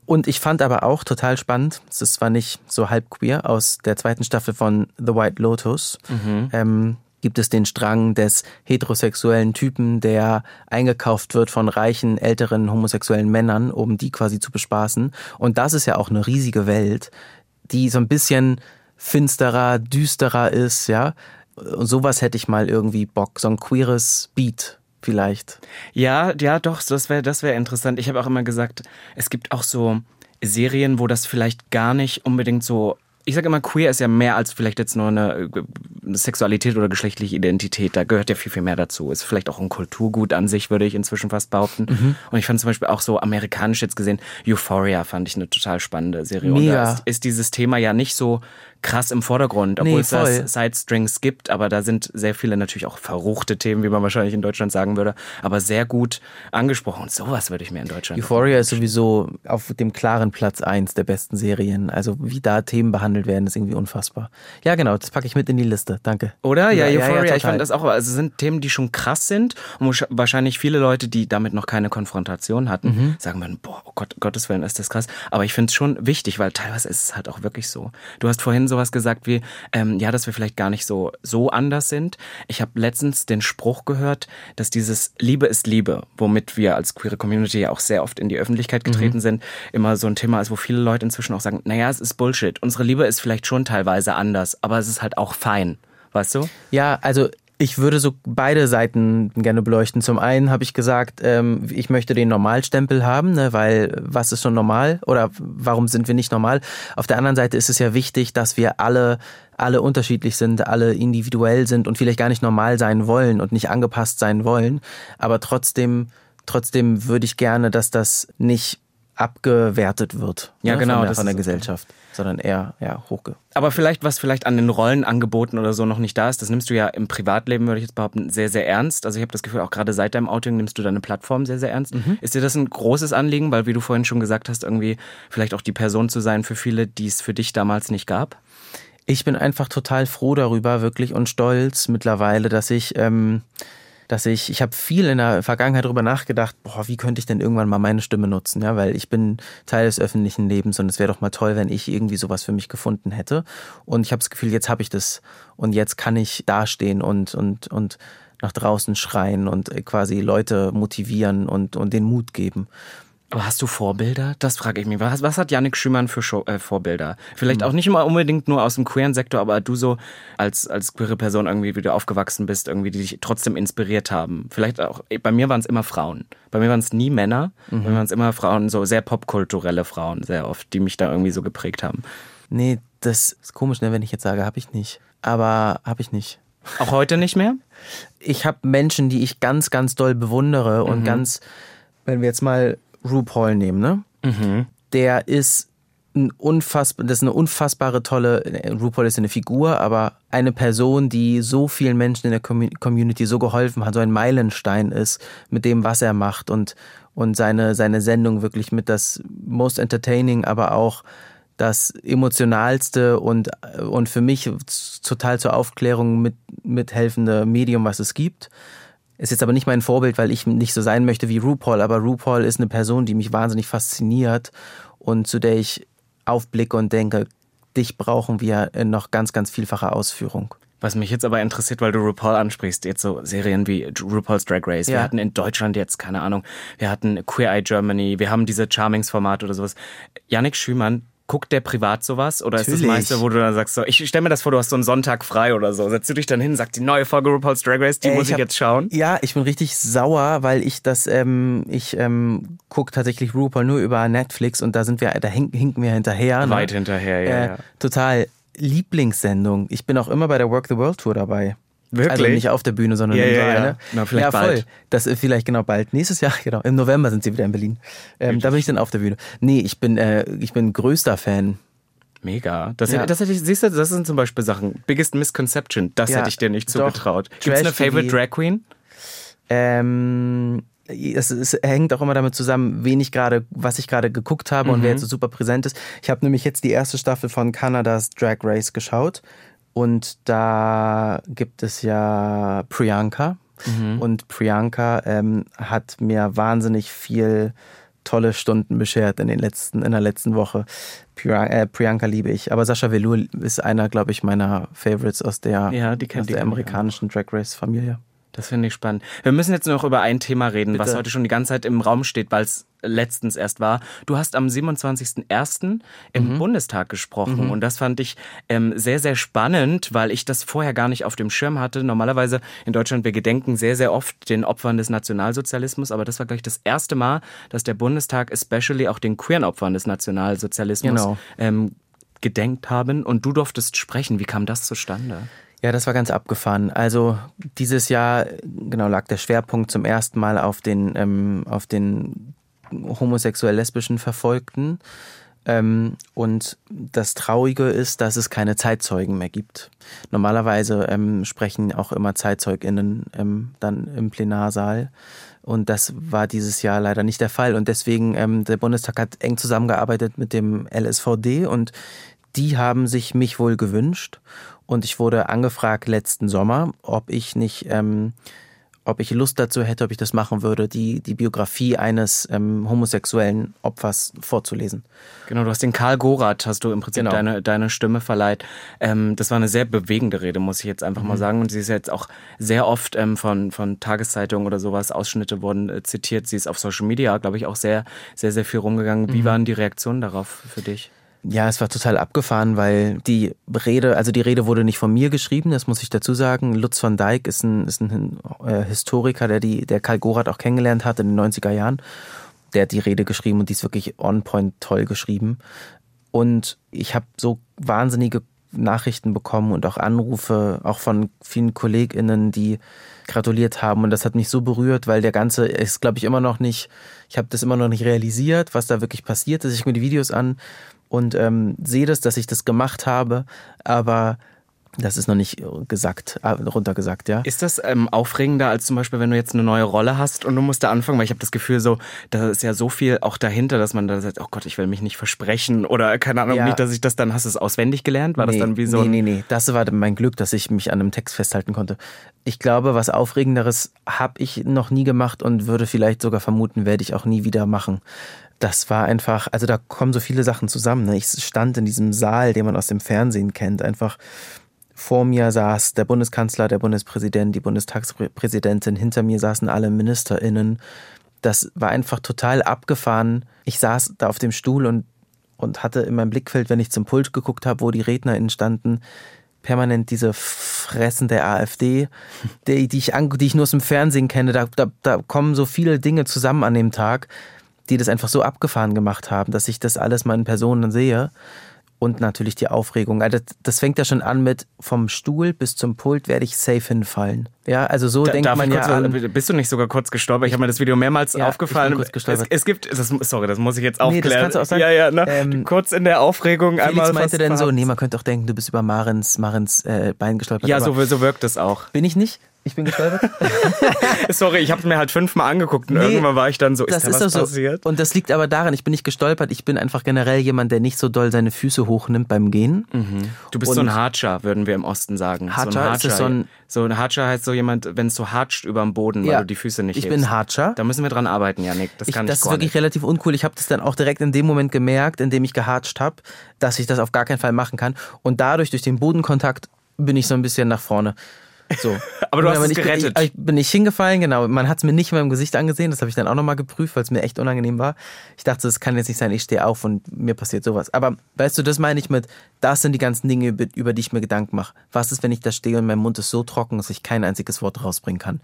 Und ich fand aber auch total spannend, es ist zwar nicht so halb queer, aus der zweiten Staffel von The White Lotus, mhm. ähm, gibt es den Strang des heterosexuellen Typen, der eingekauft wird von reichen, älteren homosexuellen Männern, um die quasi zu bespaßen. Und das ist ja auch eine riesige Welt, die so ein bisschen finsterer, düsterer ist, ja. Und sowas hätte ich mal irgendwie Bock, so ein queeres Beat vielleicht. Ja, ja, doch, das wäre das wäre interessant. Ich habe auch immer gesagt, es gibt auch so Serien, wo das vielleicht gar nicht unbedingt so ich sage immer, queer ist ja mehr als vielleicht jetzt nur eine, eine, Sexualität oder geschlechtliche Identität. Da gehört ja viel, viel mehr dazu. Ist vielleicht auch ein Kulturgut an sich, würde ich inzwischen fast behaupten. Mhm. Und ich fand zum Beispiel auch so amerikanisch jetzt gesehen, Euphoria fand ich eine total spannende Serie. Mega. Und da ist, ist dieses Thema ja nicht so krass im Vordergrund, obwohl nee, es da Side-Strings gibt, aber da sind sehr viele natürlich auch verruchte Themen, wie man wahrscheinlich in Deutschland sagen würde, aber sehr gut angesprochen. Und sowas würde ich mir in Deutschland. Euphoria ist sowieso auf dem klaren Platz eins der besten Serien. Also wie da Themen behandelt werden, ist irgendwie unfassbar. Ja, genau, das packe ich mit in die Liste. Danke. Oder? Ja, ja Euphoria, ja, ich fand das auch, also sind Themen, die schon krass sind und wahrscheinlich viele Leute, die damit noch keine Konfrontation hatten, mhm. sagen würden, boah, oh Gott, Gottes Willen, ist das krass. Aber ich finde es schon wichtig, weil teilweise ist es halt auch wirklich so. Du hast vorhin sowas gesagt wie, ähm, ja, dass wir vielleicht gar nicht so, so anders sind. Ich habe letztens den Spruch gehört, dass dieses Liebe ist Liebe, womit wir als queere Community ja auch sehr oft in die Öffentlichkeit getreten mhm. sind, immer so ein Thema ist, wo viele Leute inzwischen auch sagen, naja, es ist Bullshit. Unsere Liebe ist vielleicht schon teilweise anders, aber es ist halt auch fein. Weißt du? Ja, also ich würde so beide Seiten gerne beleuchten. Zum einen habe ich gesagt, ähm, ich möchte den Normalstempel haben, ne, weil was ist schon normal oder warum sind wir nicht normal? Auf der anderen Seite ist es ja wichtig, dass wir alle alle unterschiedlich sind, alle individuell sind und vielleicht gar nicht normal sein wollen und nicht angepasst sein wollen, aber trotzdem trotzdem würde ich gerne, dass das nicht abgewertet wird. Ja, ne, genau. Von der, von der Gesellschaft, sondern eher ja, hochge. Aber vielleicht, was vielleicht an den Rollenangeboten oder so noch nicht da ist, das nimmst du ja im Privatleben, würde ich jetzt behaupten, sehr, sehr ernst. Also ich habe das Gefühl, auch gerade seit deinem Outing nimmst du deine Plattform sehr, sehr ernst. Mhm. Ist dir das ein großes Anliegen, weil wie du vorhin schon gesagt hast, irgendwie vielleicht auch die Person zu sein für viele, die es für dich damals nicht gab? Ich bin einfach total froh darüber, wirklich und stolz mittlerweile, dass ich ähm, dass ich, ich habe viel in der Vergangenheit darüber nachgedacht, boah, wie könnte ich denn irgendwann mal meine Stimme nutzen, ja, weil ich bin Teil des öffentlichen Lebens und es wäre doch mal toll, wenn ich irgendwie sowas für mich gefunden hätte. Und ich habe das Gefühl, jetzt habe ich das und jetzt kann ich dastehen und und und nach draußen schreien und quasi Leute motivieren und und den Mut geben. Aber hast du Vorbilder? Das frage ich mich. Was, was hat Yannick Schümann für Show, äh, Vorbilder? Vielleicht auch nicht immer unbedingt nur aus dem queeren Sektor, aber du so als, als queere Person irgendwie, wie du aufgewachsen bist, irgendwie, die dich trotzdem inspiriert haben. Vielleicht auch, bei mir waren es immer Frauen. Bei mir waren es nie Männer. Mhm. Bei mir waren es immer Frauen, so sehr popkulturelle Frauen, sehr oft, die mich da irgendwie so geprägt haben. Nee, das ist komisch, ne, wenn ich jetzt sage, habe ich nicht. Aber habe ich nicht. Auch heute nicht mehr? Ich habe Menschen, die ich ganz, ganz doll bewundere und mhm. ganz, wenn wir jetzt mal RuPaul nehmen, ne? Mhm. Der ist ein unfassbar, das ist eine unfassbare tolle, RuPaul ist eine Figur, aber eine Person, die so vielen Menschen in der Community so geholfen hat, so ein Meilenstein ist mit dem, was er macht und, und seine, seine Sendung wirklich mit das most entertaining, aber auch das emotionalste und, und für mich total zur Aufklärung mit, mithelfende Medium, was es gibt. Ist jetzt aber nicht mein Vorbild, weil ich nicht so sein möchte wie RuPaul, aber RuPaul ist eine Person, die mich wahnsinnig fasziniert und zu der ich aufblicke und denke, dich brauchen wir in noch ganz, ganz vielfacher Ausführung. Was mich jetzt aber interessiert, weil du RuPaul ansprichst, jetzt so Serien wie RuPaul's Drag Race. Ja. Wir hatten in Deutschland jetzt, keine Ahnung, wir hatten Queer Eye Germany, wir haben diese Charmings-Format oder sowas. Yannick Schümann Guckt der privat sowas? Oder Natürlich. ist das meiste, wo du dann sagst, so, ich stell mir das vor, du hast so einen Sonntag frei oder so. Setzt du dich dann hin, sagst die neue Folge RuPaul's Drag Race, die äh, muss ich, hab, jetzt schauen? Ja, ich bin richtig sauer, weil ich das, ähm, ich ähm, gucke tatsächlich RuPaul nur über Netflix und da sind wir, da hinken wir hinterher. Ne? Weit hinterher, ja, äh, ja. Total. Lieblingssendung. Ich bin auch immer bei der Work the World Tour dabei. Wirklich? Also nicht auf der Bühne, sondern ja, im ja, Saal. Ne? Na, vielleicht ja, voll. Bald. Das ist vielleicht genau bald. Nächstes Jahr, genau. Im November sind sie wieder in Berlin. Ähm, da bin ich dann auf der Bühne. Nee, ich bin, äh, ich bin größter Fan. Mega. Das, ja. das hätte ich, siehst du, das sind zum Beispiel Sachen. Biggest Misconception. Das ja, hätte ich dir nicht zugetraut. Gibt es eine Favorite Drag Queen? Ähm, es, es, hängt auch immer damit zusammen, wen ich gerade, was ich gerade geguckt habe mhm. und wer jetzt so super präsent ist. Ich habe nämlich jetzt die erste Staffel von Kanadas Drag Race geschaut und da gibt es ja Priyanka mhm. und Priyanka ähm, hat mir wahnsinnig viel tolle Stunden beschert in den letzten, in der letzten Woche. äh, Priyanka liebe ich. Aber Sascha Velour ist einer, glaube ich, meiner Favorites aus der, ja, aus der amerikanischen Drag Race Familie. Das finde ich spannend. Wir müssen jetzt noch über ein Thema reden, Bitte. was heute schon die ganze Zeit im Raum steht, weil es letztens erst war. Du hast am 27.01. im mhm. Bundestag gesprochen mhm. und das fand ich ähm, sehr, sehr spannend, weil ich das vorher gar nicht auf dem Schirm hatte. Normalerweise in Deutschland, wir gedenken sehr, sehr oft den Opfern des Nationalsozialismus, aber das war, glaube ich, das erste Mal, dass der Bundestag especially auch den queeren Opfern des Nationalsozialismus genau. ähm, gedenkt haben und du durftest sprechen. Wie kam das zustande? Ja, das war ganz abgefahren. Also dieses Jahr genau lag der Schwerpunkt zum ersten Mal auf den ähm, auf den homosexuell-lesbischen Verfolgten. Ähm, und das Traurige ist, dass es keine Zeitzeugen mehr gibt. Normalerweise ähm, sprechen auch immer ZeitzeugInnen ähm, dann im Plenarsaal. Und das war dieses Jahr leider nicht der Fall. Und deswegen, ähm, der Bundestag hat eng zusammengearbeitet mit dem LSVD und die haben sich mich wohl gewünscht. Und ich wurde angefragt letzten Sommer, ob ich nicht, ähm, ob ich Lust dazu hätte, ob ich das machen würde, die, die Biografie eines ähm, homosexuellen Opfers vorzulesen. Genau, du hast den Karl Gorath, hast du im Prinzip genau. deine, deine Stimme verleiht. Ähm, das war eine sehr bewegende Rede, muss ich jetzt einfach mhm. mal sagen. Und sie ist jetzt auch sehr oft ähm, von, von Tageszeitungen oder sowas, Ausschnitte wurden äh, zitiert. Sie ist auf Social Media, glaube ich, auch sehr, sehr, sehr viel rumgegangen. Wie mhm. waren die Reaktionen darauf für dich? Ja, es war total abgefahren, weil die Rede, also die Rede wurde nicht von mir geschrieben, das muss ich dazu sagen. Lutz van Dijk ist ein, ist ein äh, Historiker, der die, der Karl Gorath auch kennengelernt hat in den 90er Jahren. Der hat die Rede geschrieben und die ist wirklich on point toll geschrieben. Und ich habe so wahnsinnige Nachrichten bekommen und auch Anrufe, auch von vielen KollegInnen, die gratuliert haben. Und das hat mich so berührt, weil der ganze ist, glaube ich, immer noch nicht, ich habe das immer noch nicht realisiert, was da wirklich passiert ist. Ich mir die Videos an und ähm, sehe das, dass ich das gemacht habe, aber das ist noch nicht gesagt, äh, runtergesagt, ja. Ist das ähm, aufregender als zum Beispiel, wenn du jetzt eine neue Rolle hast und du musst da anfangen? Weil ich habe das Gefühl, so, da ist ja so viel auch dahinter, dass man da sagt, oh Gott, ich will mich nicht versprechen oder keine Ahnung, ja. nicht, dass ich das dann, hast du es auswendig gelernt? War nee, das dann wie so? Nee, nee, nee, das war mein Glück, dass ich mich an einem Text festhalten konnte. Ich glaube, was Aufregenderes habe ich noch nie gemacht und würde vielleicht sogar vermuten, werde ich auch nie wieder machen das war einfach, also da kommen so viele Sachen zusammen. Ne? Ich stand in diesem Saal, den man aus dem Fernsehen kennt, einfach vor mir saß der Bundeskanzler, der Bundespräsident, die Bundestagspräsidentin, hinter mir saßen alle MinisterInnen. Das war einfach total abgefahren. Ich saß da auf dem Stuhl und, und hatte in meinem Blickfeld, wenn ich zum Pult geguckt habe, wo die RednerInnen standen, permanent diese Fressen der AfD, die, die, ich, die ich nur aus dem Fernsehen kenne. Da, da, da kommen so viele Dinge zusammen an dem Tag die das einfach so abgefahren gemacht haben, dass ich das alles mal in Personen sehe. Und natürlich die Aufregung. Also das fängt ja schon an mit vom Stuhl bis zum Pult werde ich safe hinfallen. Ja, also so da, denkt man ja an, Bist du nicht sogar kurz gestolpert? Ich habe mir das Video mehrmals ja, aufgefallen. Es, es gibt, das, sorry, das muss ich jetzt aufklären. Nee, das kannst du auch sagen. Ja, ja, ne? ähm, kurz in der Aufregung Felix einmal. meinte denn so, nee, man könnte auch denken, du bist über Marins, Marins äh, Bein gestolpert. Ja, so, so wirkt es auch. Bin ich nicht? Ich bin gestolpert. Sorry, ich habe es mir halt fünfmal angeguckt und nee, irgendwann war ich dann so, ist das da ist was so. passiert? Und das liegt aber daran, ich bin nicht gestolpert, ich bin einfach generell jemand, der nicht so doll seine Füße hochnimmt beim Gehen. Mhm. Du bist und so ein Hatscher, würden wir im Osten sagen. Hatscher, so ein Hatscher, ist so ein... So ein Hatscher heißt so jemand, wenn es so hatscht über dem Boden, weil ja, du die Füße nicht Ich hebst. bin Hatscher. Da müssen wir dran arbeiten, Janik. Das kann ich, Das ist wirklich nicht. relativ uncool. Ich habe das dann auch direkt in dem Moment gemerkt, in dem ich gehatscht habe, dass ich das auf gar keinen Fall machen kann. Und dadurch, durch den Bodenkontakt, bin ich so ein bisschen nach vorne. So. Aber du hast es gerettet. Bin, ich, ich, bin nicht hingefallen, genau. Man hat es mir nicht in meinem Gesicht angesehen. Das habe ich dann auch nochmal geprüft, weil es mir echt unangenehm war. Ich dachte, das kann jetzt nicht sein, ich stehe auf und mir passiert sowas. Aber weißt du, das meine ich mit, das sind die ganzen Dinge, über, über die ich mir Gedanken mache. Was ist, wenn ich da stehe und mein Mund ist so trocken, dass ich kein einziges Wort rausbringen kann?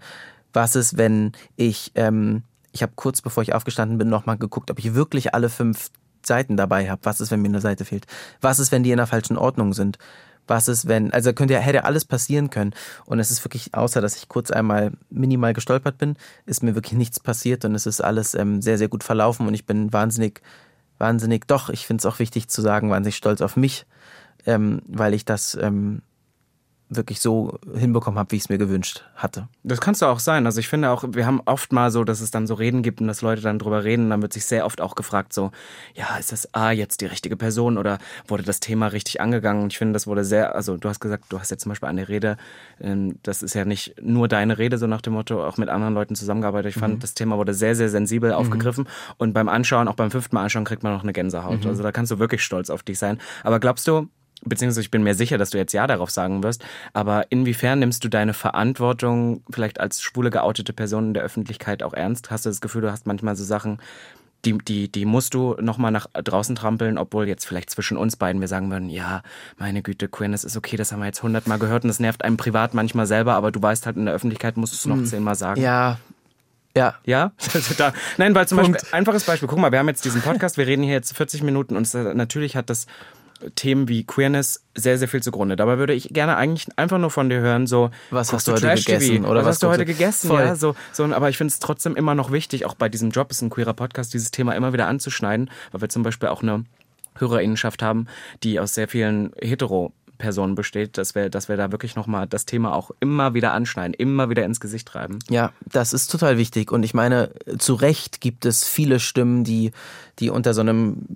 Was ist, wenn ich, ähm, ich habe kurz bevor ich aufgestanden bin, nochmal geguckt, ob ich wirklich alle fünf Seiten dabei habe. Was ist, wenn mir eine Seite fehlt? Was ist, wenn die in der falschen Ordnung sind? Was ist, wenn, also könnte hätte alles passieren können. Und es ist wirklich, außer dass ich kurz einmal minimal gestolpert bin, ist mir wirklich nichts passiert und es ist alles ähm, sehr, sehr gut verlaufen und ich bin wahnsinnig, wahnsinnig, doch, ich finde es auch wichtig zu sagen, wahnsinnig stolz auf mich, ähm, weil ich das, ähm, wirklich so hinbekommen habe, wie ich es mir gewünscht hatte. Das kannst du auch sein. Also ich finde auch, wir haben oft mal so, dass es dann so Reden gibt und dass Leute dann drüber reden. Dann wird sich sehr oft auch gefragt, so, ja, ist das A jetzt die richtige Person oder wurde das Thema richtig angegangen? Und ich finde, das wurde sehr, also du hast gesagt, du hast jetzt zum Beispiel eine Rede, ähm, das ist ja nicht nur deine Rede, so nach dem Motto, auch mit anderen Leuten zusammengearbeitet. Ich fand, mhm. das Thema wurde sehr, sehr sensibel mhm. aufgegriffen und beim Anschauen, auch beim fünften Mal anschauen, kriegt man noch eine Gänsehaut. Mhm. Also da kannst du wirklich stolz auf dich sein. Aber glaubst du, beziehungsweise ich bin mir sicher, dass du jetzt Ja darauf sagen wirst, aber inwiefern nimmst du deine Verantwortung vielleicht als schwule geoutete Person in der Öffentlichkeit auch ernst? Hast du das Gefühl, du hast manchmal so Sachen, die, die, die musst du nochmal nach draußen trampeln, obwohl jetzt vielleicht zwischen uns beiden wir sagen würden, ja, meine Güte, Queerness ist okay, das haben wir jetzt hundertmal gehört und das nervt einem privat manchmal selber, aber du weißt halt, in der Öffentlichkeit musst du es noch hm. zehnmal sagen. Ja, ja. Ja? da, nein, weil zum Punkt. Beispiel, einfaches Beispiel, guck mal, wir haben jetzt diesen Podcast, wir reden hier jetzt 40 Minuten und es, natürlich hat das Themen wie Queerness sehr, sehr viel zugrunde. Dabei würde ich gerne eigentlich einfach nur von dir hören, so was hast du heute gegessen oder was, hast du heute gegessen? Voll. Ja, so, so, aber ich finde es trotzdem immer noch wichtig, auch bei diesem Job ist ein queerer Podcast, dieses Thema immer wieder anzuschneiden, weil wir zum Beispiel auch eine Hörerinnenschaft haben, die aus sehr vielen hetero Person besteht, dass wir, dass wir da wirklich nochmal das Thema auch immer wieder anschneiden, immer wieder ins Gesicht treiben. Ja, das ist total wichtig. Und ich meine, zu Recht gibt es viele Stimmen, die, die unter so einem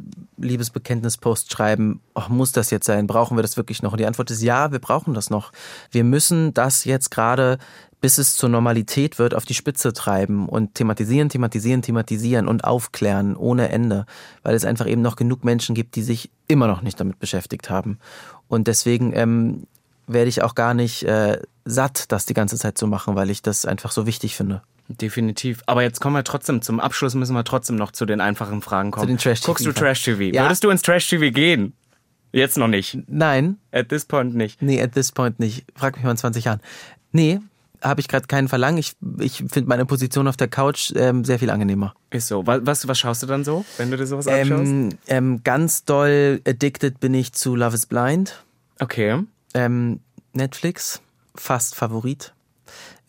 Liebesbekenntnispost schreiben, oh, muss das jetzt sein? Brauchen wir das wirklich noch? Und die Antwort ist ja, wir brauchen das noch. Wir müssen das jetzt gerade bis es zur Normalität wird, auf die Spitze treiben und thematisieren, thematisieren, thematisieren und aufklären ohne Ende, weil es einfach eben noch genug Menschen gibt, die sich immer noch nicht damit beschäftigt haben. Und deswegen ähm, werde ich auch gar nicht äh, satt, das die ganze Zeit zu machen, weil ich das einfach so wichtig finde. Definitiv. Aber jetzt kommen wir trotzdem zum Abschluss, müssen wir trotzdem noch zu den einfachen Fragen kommen. Zu den Trash-TV. Guckst du Trash-TV? Ja. Würdest du ins Trash-TV gehen? Jetzt noch nicht. Nein. At this point nicht. Nee, at this point nicht. Frag mich mal in 20 Jahren. Nee, habe ich gerade keinen Verlangen. Ich, ich finde meine Position auf der Couch ähm, sehr viel angenehmer. Ist so. Was, was schaust du dann so, wenn du dir sowas ähm, anschaust? Ähm, ganz doll addicted bin ich zu Love is Blind. Okay. Ähm, Netflix, fast Favorit.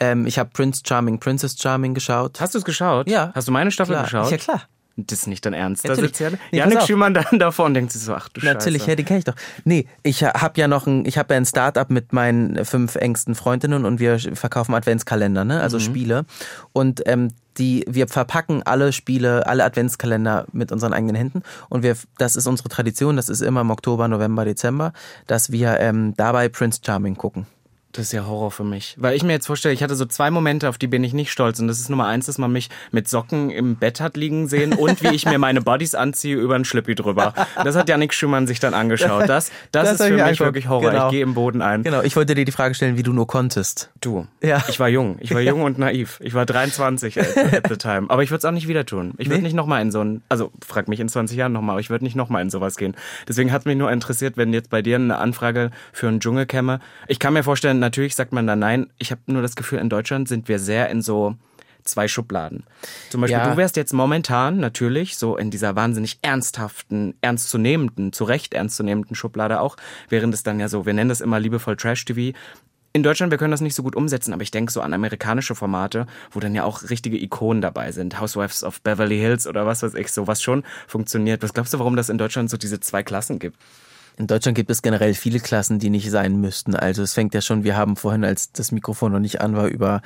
Ähm, ich habe Prince Charming, Princess Charming geschaut. Hast du es geschaut? Ja. Hast du meine Staffel klar. geschaut? Ja, klar. Das ist nicht dein Ernst. Da sitzt ja nee, Janik Schümann dann davor und denkt sich so, ach du Natürlich, Scheiße. ja, den kenne ich doch. Nee, ich habe ja noch ein, ich habe ja ein Startup mit meinen fünf engsten Freundinnen und wir verkaufen Adventskalender, ne? Also mhm. Spiele. Und ähm, die, wir verpacken alle Spiele, alle Adventskalender mit unseren eigenen Händen. Und wir, das ist unsere Tradition, das ist immer im Oktober, November, Dezember, dass wir ähm, dabei Prince Charming gucken. Das ist ja Horror für mich. Weil ich mir jetzt vorstelle, ich hatte so zwei Momente, auf die bin ich nicht stolz. Und das ist Nummer eins, dass man mich mit Socken im Bett hat liegen sehen und wie ich mir meine Bodies anziehe über einen Schlippi drüber. Das hat Janik Schumann sich dann angeschaut. Das, das, das ist für mich angeguckt. wirklich Horror. Genau. Ich gehe im Boden ein. Genau, ich wollte dir die Frage stellen, wie du nur konntest. Du. Ja. Ich war jung. Ich war jung und naiv. Ich war 23 at, the time. Aber ich würde es auch nicht wieder tun. Ich würde nee? nicht nochmal in so ein, also frag mich in 20 Jahren nochmal, aber ich würde nicht nochmal in sowas gehen. Deswegen hat mich nur interessiert, wenn jetzt bei dir eine Anfrage für einen Dschungel käme. Ich kann mir vorstellen, natürlich sagt man dann nein. Ich habe nur das Gefühl, in Deutschland sind wir sehr in so zwei Schubladen. Zum Beispiel, ja. du wärst jetzt momentan natürlich so in dieser wahnsinnig ernsthaften, ernstzunehmenden, zu Recht ernstzunehmenden Schublade auch, während es dann ja so, wir nennen das immer liebevoll Trash-TV. In Deutschland, wir können das nicht so gut umsetzen, aber ich denke so an amerikanische Formate, wo dann ja auch richtige Ikonen dabei sind. Housewives of Beverly Hills oder was weiß ich, so was schon funktioniert. Was glaubst du, warum das in Deutschland so diese zwei Klassen gibt? In Deutschland gibt es generell viele Klassen, die nicht sein müssten. Also es fängt ja schon, wir haben vorhin, als das Mikrofon noch nicht an war, über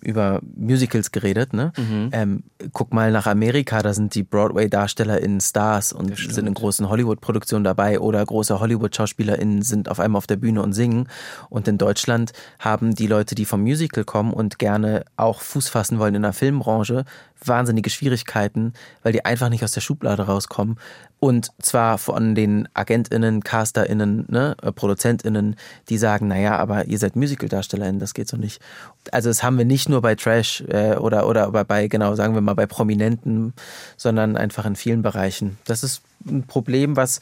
über Musicals geredet, ne? Mhm. Ähm, guck mal nach Amerika, da sind die Broadway-DarstellerInnen Stars und sind in großen Hollywood-Produktionen dabei oder große Hollywood-SchauspielerInnen sind auf einmal auf der Bühne und singen. Und in Deutschland haben die Leute, die vom Musical kommen und gerne auch Fuß fassen wollen in der Filmbranche, wahnsinnige Schwierigkeiten, weil die einfach nicht aus der Schublade rauskommen. Und zwar von den AgentInnen, CasterInnen, ne, äh, ProduzentInnen, die sagen, naja, aber ihr seid Musical-DarstellerInnen, das geht so nicht. Also das haben wir nicht nur bei Trash äh, oder, oder bei, bei, genau, sagen wir mal, bei Prominenten, sondern einfach in vielen Bereichen. Das ist ein Problem, was,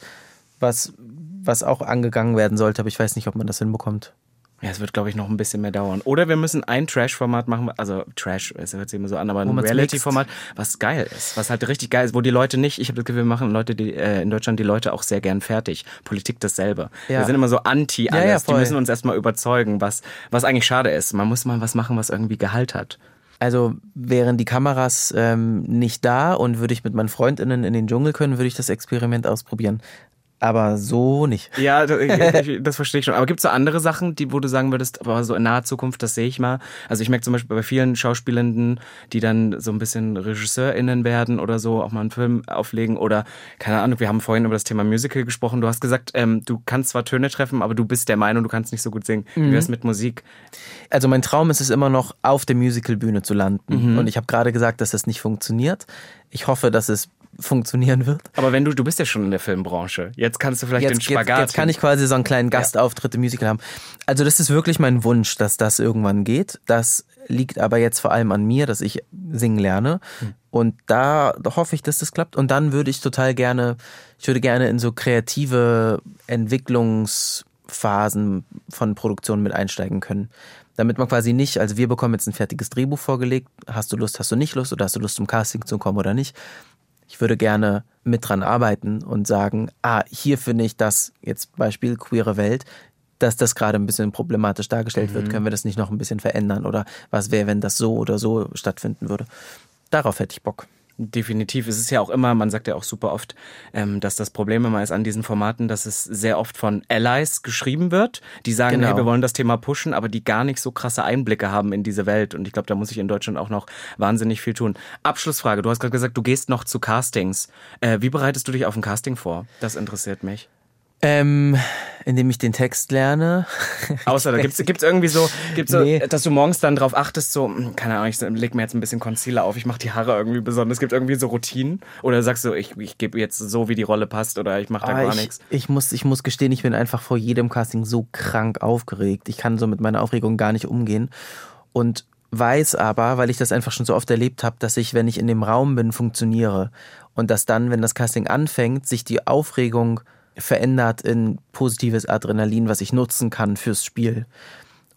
was, was auch angegangen werden sollte, aber ich weiß nicht, ob man das hinbekommt. Ja, es wird, glaube ich, noch ein bisschen mehr dauern. Oder wir müssen ein Trash-Format machen, also Trash, es hört sich immer so an, aber ein Reality-Format, was geil ist, was halt richtig geil ist, wo die Leute nicht, ich habe das Gefühl, wir machen Leute, die äh, in Deutschland die Leute auch sehr gern fertig. Politik dasselbe. Ja. Wir sind immer so anti alles. Ja, ja, die müssen uns erstmal überzeugen, was, was eigentlich schade ist. Man muss mal was machen, was irgendwie Gehalt hat. Also wären die Kameras ähm, nicht da und würde ich mit meinen FreundInnen in den Dschungel können, würde ich das Experiment ausprobieren. Aber so nicht. Ja, das, das verstehe ich schon. Aber gibt es so andere Sachen, die, wo du sagen würdest, aber so in naher Zukunft, das sehe ich mal. Also ich merke zum Beispiel bei vielen Schauspielenden, die dann so ein bisschen RegisseurInnen werden oder so, auch mal einen Film auflegen oder, keine Ahnung, wir haben vorhin über das Thema Musical gesprochen. Du hast gesagt, ähm, du kannst zwar Töne treffen, aber du bist der Meinung, du kannst nicht so gut singen. Mhm. Wie wär's mit Musik? Also mein Traum ist es immer noch, auf der Musicalbühne zu landen. Mhm. Und ich habe gerade gesagt, dass das nicht funktioniert. Ich hoffe, dass es funktionieren wird. Aber wenn du, du bist ja schon in der Filmbranche. Jetzt kannst du vielleicht jetzt, den Spagat. Jetzt, jetzt kann ich quasi so einen kleinen Gastauftritt im Musical haben. Also das ist wirklich mein Wunsch, dass das irgendwann geht. Das liegt aber jetzt vor allem an mir, dass ich singen lerne. Hm. Und da hoffe ich, dass das klappt. Und dann würde ich total gerne, ich würde gerne in so kreative Entwicklungsphasen von Produktionen mit einsteigen können damit man quasi nicht, also wir bekommen jetzt ein fertiges Drehbuch vorgelegt, hast du Lust, hast du nicht Lust oder hast du Lust zum Casting zu kommen oder nicht, ich würde gerne mit dran arbeiten und sagen, ah, hier finde ich das, jetzt Beispiel queere Welt, dass das gerade ein bisschen problematisch dargestellt mhm. wird, können wir das nicht noch ein bisschen verändern oder was wäre, wenn das so oder so stattfinden würde. Darauf hätte ich Bock. Definitiv. Es ist ja auch immer, man sagt ja auch super oft, ähm, dass das Problem immer ist an diesen Formaten, dass es sehr oft von Allies geschrieben wird, die sagen, genau. hey, wir wollen das Thema pushen, aber die gar nicht so krasse Einblicke haben in diese Welt. Und ich glaube, da muss ich in Deutschland auch noch wahnsinnig viel tun. Abschlussfrage. Du hast gerade gesagt, du gehst noch zu Castings. Äh, wie bereitest du dich auf ein Casting vor? Das interessiert mich. Ähm, indem ich den Text lerne. Außer da gibt's gibt's irgendwie so, gibt's so, nee. dass du morgens dann drauf achtest, so, hm, keine Ahnung, ich leg mir jetzt ein bisschen Concealer auf, ich mache die Haare irgendwie besonders. Es gibt irgendwie so Routinen. Oder sagst du, ich, ich gebe jetzt so, wie die Rolle passt oder ich mache da ah, gar ich, nichts. Ich muss, ich muss gestehen, ich bin einfach vor jedem Casting so krank aufgeregt. Ich kann so mit meiner Aufregung gar nicht umgehen. Und weiß aber, weil ich das einfach schon so oft erlebt habe, dass ich, wenn ich in dem Raum bin, funktioniere. Und dass dann, wenn das Casting anfängt, sich die Aufregung verändert in positives Adrenalin, was ich nutzen kann fürs Spiel.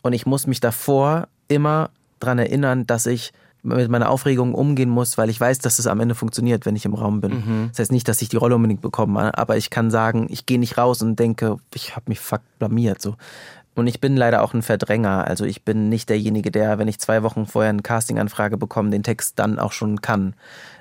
Und ich muss mich davor immer daran erinnern, dass ich mit meiner Aufregung umgehen muss, weil ich weiß, dass es am Ende funktioniert, wenn ich im Raum bin. Mhm. Das heißt nicht, dass ich die Rolle unbedingt bekomme, aber ich kann sagen, ich gehe nicht raus und denke, ich habe mich fuck blamiert. So. Und ich bin leider auch ein Verdränger. Also ich bin nicht derjenige, der, wenn ich zwei Wochen vorher eine Castinganfrage bekomme, den Text dann auch schon kann.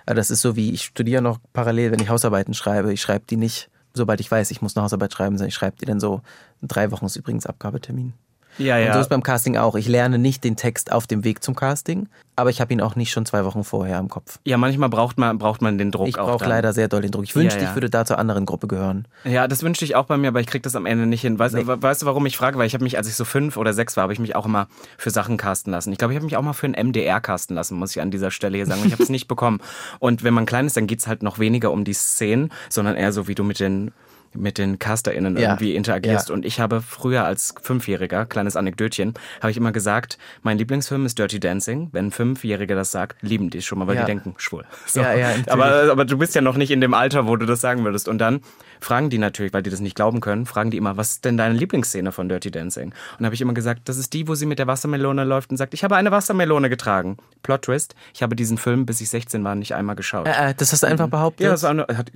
Das ist so wie, ich studiere noch parallel, wenn ich Hausarbeiten schreibe. Ich schreibe die nicht sobald ich weiß, ich muss eine Hausarbeit schreiben, ich schreibe die dann so, drei Wochen ist übrigens Abgabetermin. Ja, ja. Und so ist beim Casting auch. Ich lerne nicht den Text auf dem Weg zum Casting, aber ich habe ihn auch nicht schon zwei Wochen vorher im Kopf. Ja, manchmal braucht man, braucht man den Druck ich auch. Ich brauche leider sehr doll den Druck. Ich wünschte, ja, ja. ich würde da zur anderen Gruppe gehören. Ja, das wünschte ich auch bei mir, aber ich kriege das am Ende nicht hin. Weißt, nee. weißt du, warum ich frage? Weil ich habe mich, als ich so fünf oder sechs war, habe ich mich auch immer für Sachen casten lassen. Ich glaube, ich habe mich auch mal für ein MDR casten lassen, muss ich an dieser Stelle hier sagen. Ich habe es nicht bekommen. Und wenn man klein ist, dann geht es halt noch weniger um die Szenen, sondern eher so, wie du mit den mit den CasterInnen ja. irgendwie interagierst. Ja. Und ich habe früher als Fünfjähriger, kleines Anekdötchen, habe ich immer gesagt, mein Lieblingsfilm ist Dirty Dancing. Wenn ein Fünfjähriger das sagt, lieben die schon mal, weil ja. die denken, schwul. So. Aber, aber du bist ja noch nicht in dem Alter, wo du das sagen würdest. Und dann fragen die natürlich, weil die das nicht glauben können, fragen die immer, was ist denn deine Lieblingsszene von Dirty Dancing? Und habe ich immer gesagt, das ist die, wo sie mit der Wassermelone läuft und sagt, ich habe eine Wassermelone getragen. Plot Twist, ich habe diesen Film, bis ich 16 war, nicht einmal geschaut. Äh, äh, das hast du einfach behauptet? Ja, das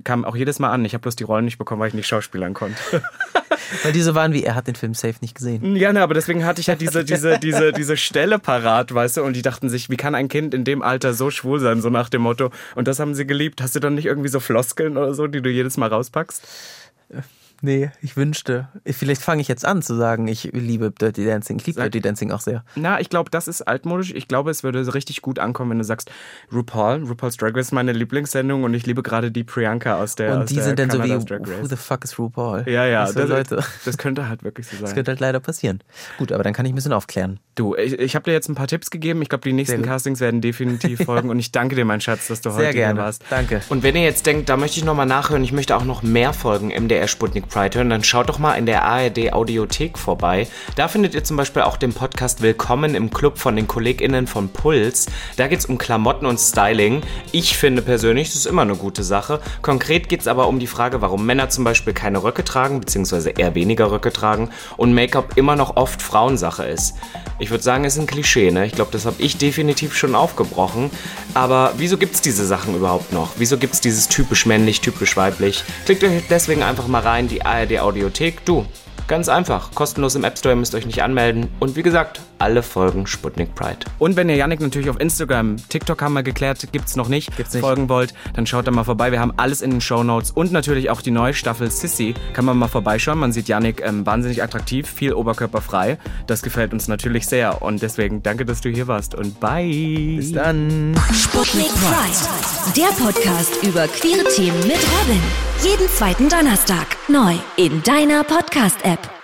kam auch jedes Mal an. Ich habe bloß die Rollen nicht bekommen, weil ich nicht schauspielern konnte. Weil diese waren wie, er hat den Film safe nicht gesehen. Ja, ne, aber deswegen hatte ich ja diese, diese, diese, diese Stelle parat, weißt du, und die dachten sich, wie kann ein Kind in dem Alter so schwul sein, so nach dem Motto. Und das haben sie geliebt. Hast du dann nicht irgendwie so Floskeln oder so, die du jedes Mal rauspackst? Nee, ich wünschte. Vielleicht fange ich jetzt an zu sagen, ich liebe Dirty Dancing. Ich liebe Dirty Dancing auch sehr. Na, ich glaube, das ist altmodisch. Ich glaube, es würde richtig gut ankommen, wenn du sagst, RuPaul, RuPaul's Drag Race ist meine Lieblingssendung und ich liebe gerade die Priyanka aus der Und die sind dann so wie, who the fuck is RuPaul? Ja, ja, das, Leute. das könnte halt wirklich so sein. Das könnte halt leider passieren. Gut, aber dann kann ich ein bisschen aufklären. Du, ich, ich habe dir jetzt ein paar Tipps gegeben. Ich glaube, die nächsten Castings werden definitiv folgen und ich danke dir, mein Schatz, dass du sehr heute gerne. hier warst. Danke. Und wenn ihr jetzt denkt, da möchte ich nochmal nachhören, ich möchte auch noch mehr Folgen MDR Sputnik Pride hören, dann schaut doch mal in der ARD Audiothek vorbei. Da findet ihr zum Beispiel auch den Podcast Willkommen im Club von den KollegInnen von Puls. Da geht es um Klamotten und Styling. Ich finde persönlich, das ist immer eine gute Sache. Konkret geht es aber um die Frage, warum Männer zum Beispiel keine Röcke tragen, beziehungsweise eher weniger Röcke tragen und Make-up immer noch oft Frauensache ist. Ich würde sagen, es ist ein Klischee, ne? Ich glaube, das habe ich definitiv schon aufgebrochen. Aber wieso gibt es diese Sachen überhaupt noch? Wieso gibt es dieses typisch männlich, typisch weiblich? Klickt euch deswegen einfach mal rein, die ARD Audiothek. Du, ganz einfach, kostenlos im App Store, müsst euch nicht anmelden. Und wie gesagt, alle Folgen Sputnik Pride. Und wenn ihr Yannick natürlich auf Instagram, TikTok haben wir geklärt, gibt's noch nicht, Gibt's nicht. folgen wollt, dann schaut da mal vorbei. Wir haben alles in den Show Notes und natürlich auch die neue Staffel Sissy. Kann man mal vorbeischauen. Man sieht Yannick ähm, wahnsinnig attraktiv, viel oberkörperfrei. Das gefällt uns natürlich sehr und deswegen danke, dass du hier warst und bye. Bis dann. Sputnik Pride, der Podcast über queere Themen mit Robin. Jeden zweiten Donnerstag neu in deiner Podcast-App.